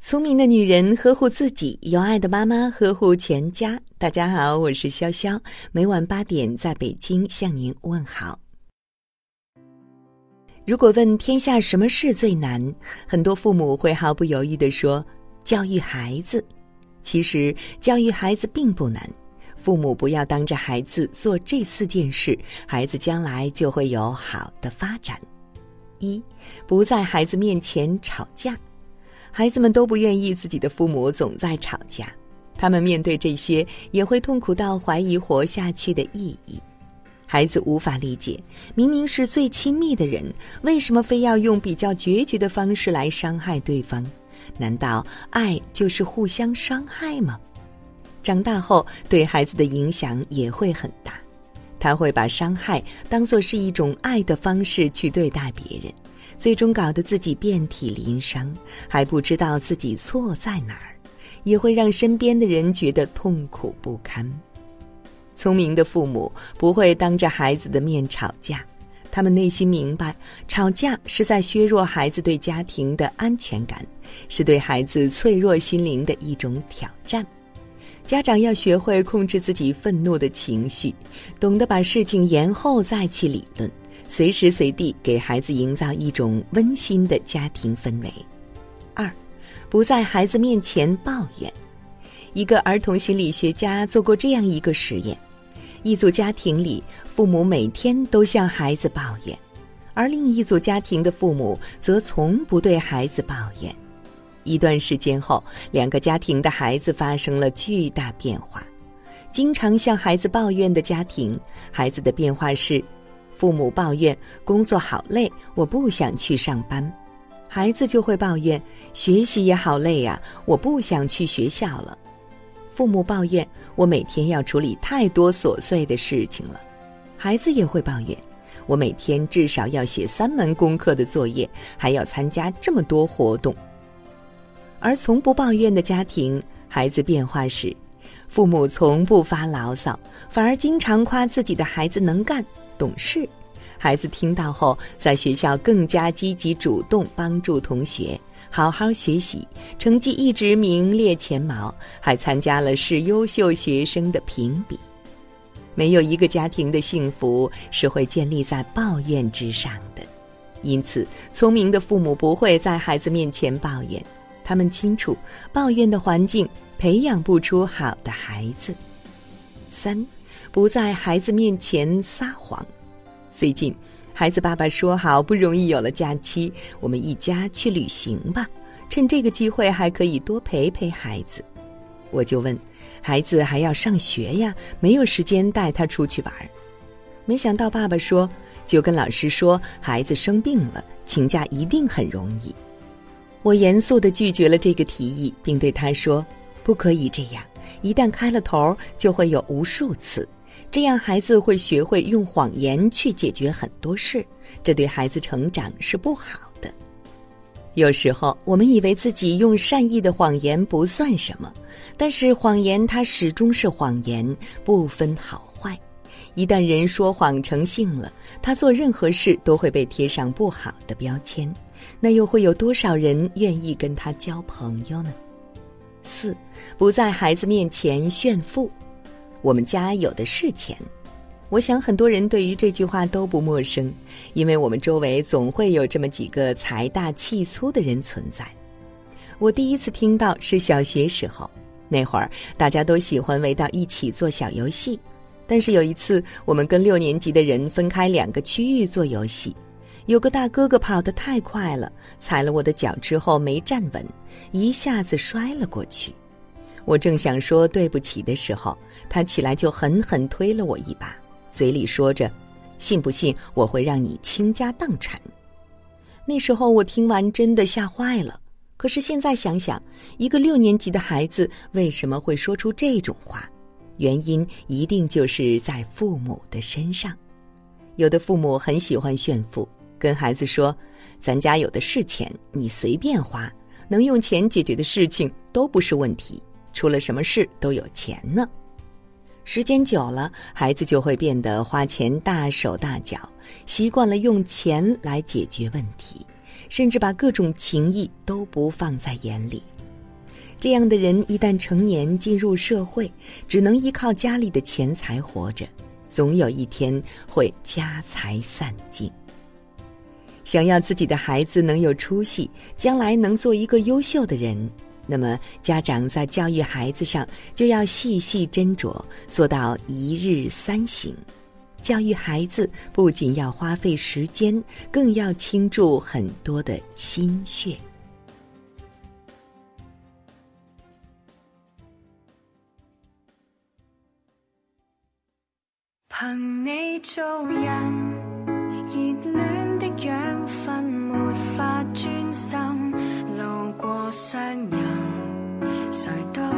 聪明的女人呵护自己，有爱的妈妈呵护全家。大家好，我是潇潇，每晚八点在北京向您问好。如果问天下什么事最难，很多父母会毫不犹豫地说：教育孩子。其实教育孩子并不难，父母不要当着孩子做这四件事，孩子将来就会有好的发展。一，不在孩子面前吵架。孩子们都不愿意自己的父母总在吵架，他们面对这些也会痛苦到怀疑活下去的意义。孩子无法理解，明明是最亲密的人，为什么非要用比较决绝的方式来伤害对方？难道爱就是互相伤害吗？长大后对孩子的影响也会很大，他会把伤害当作是一种爱的方式去对待别人。最终搞得自己遍体鳞伤，还不知道自己错在哪儿，也会让身边的人觉得痛苦不堪。聪明的父母不会当着孩子的面吵架，他们内心明白，吵架是在削弱孩子对家庭的安全感，是对孩子脆弱心灵的一种挑战。家长要学会控制自己愤怒的情绪，懂得把事情延后再去理论。随时随地给孩子营造一种温馨的家庭氛围。二，不在孩子面前抱怨。一个儿童心理学家做过这样一个实验：一组家庭里，父母每天都向孩子抱怨，而另一组家庭的父母则从不对孩子抱怨。一段时间后，两个家庭的孩子发生了巨大变化。经常向孩子抱怨的家庭，孩子的变化是。父母抱怨工作好累，我不想去上班；孩子就会抱怨学习也好累呀，我不想去学校了。父母抱怨我每天要处理太多琐碎的事情了，孩子也会抱怨我每天至少要写三门功课的作业，还要参加这么多活动。而从不抱怨的家庭，孩子变化是，父母从不发牢骚，反而经常夸自己的孩子能干。懂事，孩子听到后，在学校更加积极主动帮助同学，好好学习，成绩一直名列前茅，还参加了市优秀学生的评比。没有一个家庭的幸福是会建立在抱怨之上的，因此，聪明的父母不会在孩子面前抱怨，他们清楚，抱怨的环境培养不出好的孩子。三。不在孩子面前撒谎。最近，孩子爸爸说好不容易有了假期，我们一家去旅行吧。趁这个机会还可以多陪陪孩子。我就问，孩子还要上学呀，没有时间带他出去玩。没想到爸爸说，就跟老师说，孩子生病了，请假一定很容易。我严肃的拒绝了这个提议，并对他说，不可以这样，一旦开了头，就会有无数次。这样，孩子会学会用谎言去解决很多事，这对孩子成长是不好的。有时候，我们以为自己用善意的谎言不算什么，但是谎言它始终是谎言，不分好坏。一旦人说谎成性了，他做任何事都会被贴上不好的标签，那又会有多少人愿意跟他交朋友呢？四，不在孩子面前炫富。我们家有的是钱，我想很多人对于这句话都不陌生，因为我们周围总会有这么几个财大气粗的人存在。我第一次听到是小学时候，那会儿大家都喜欢围到一起做小游戏，但是有一次我们跟六年级的人分开两个区域做游戏，有个大哥哥跑得太快了，踩了我的脚之后没站稳，一下子摔了过去。我正想说对不起的时候，他起来就狠狠推了我一把，嘴里说着：“信不信我会让你倾家荡产？”那时候我听完真的吓坏了。可是现在想想，一个六年级的孩子为什么会说出这种话？原因一定就是在父母的身上。有的父母很喜欢炫富，跟孩子说：“咱家有的是钱，你随便花，能用钱解决的事情都不是问题。”出了什么事都有钱呢？时间久了，孩子就会变得花钱大手大脚，习惯了用钱来解决问题，甚至把各种情谊都不放在眼里。这样的人一旦成年进入社会，只能依靠家里的钱财活着，总有一天会家财散尽。想要自己的孩子能有出息，将来能做一个优秀的人，那么家长在教育孩子上就要细细斟酌，做到一日三省。教育孩子不仅要花费时间，更要倾注很多的心血。凭你做人，热恋的养分没法专心，路过伤人，谁都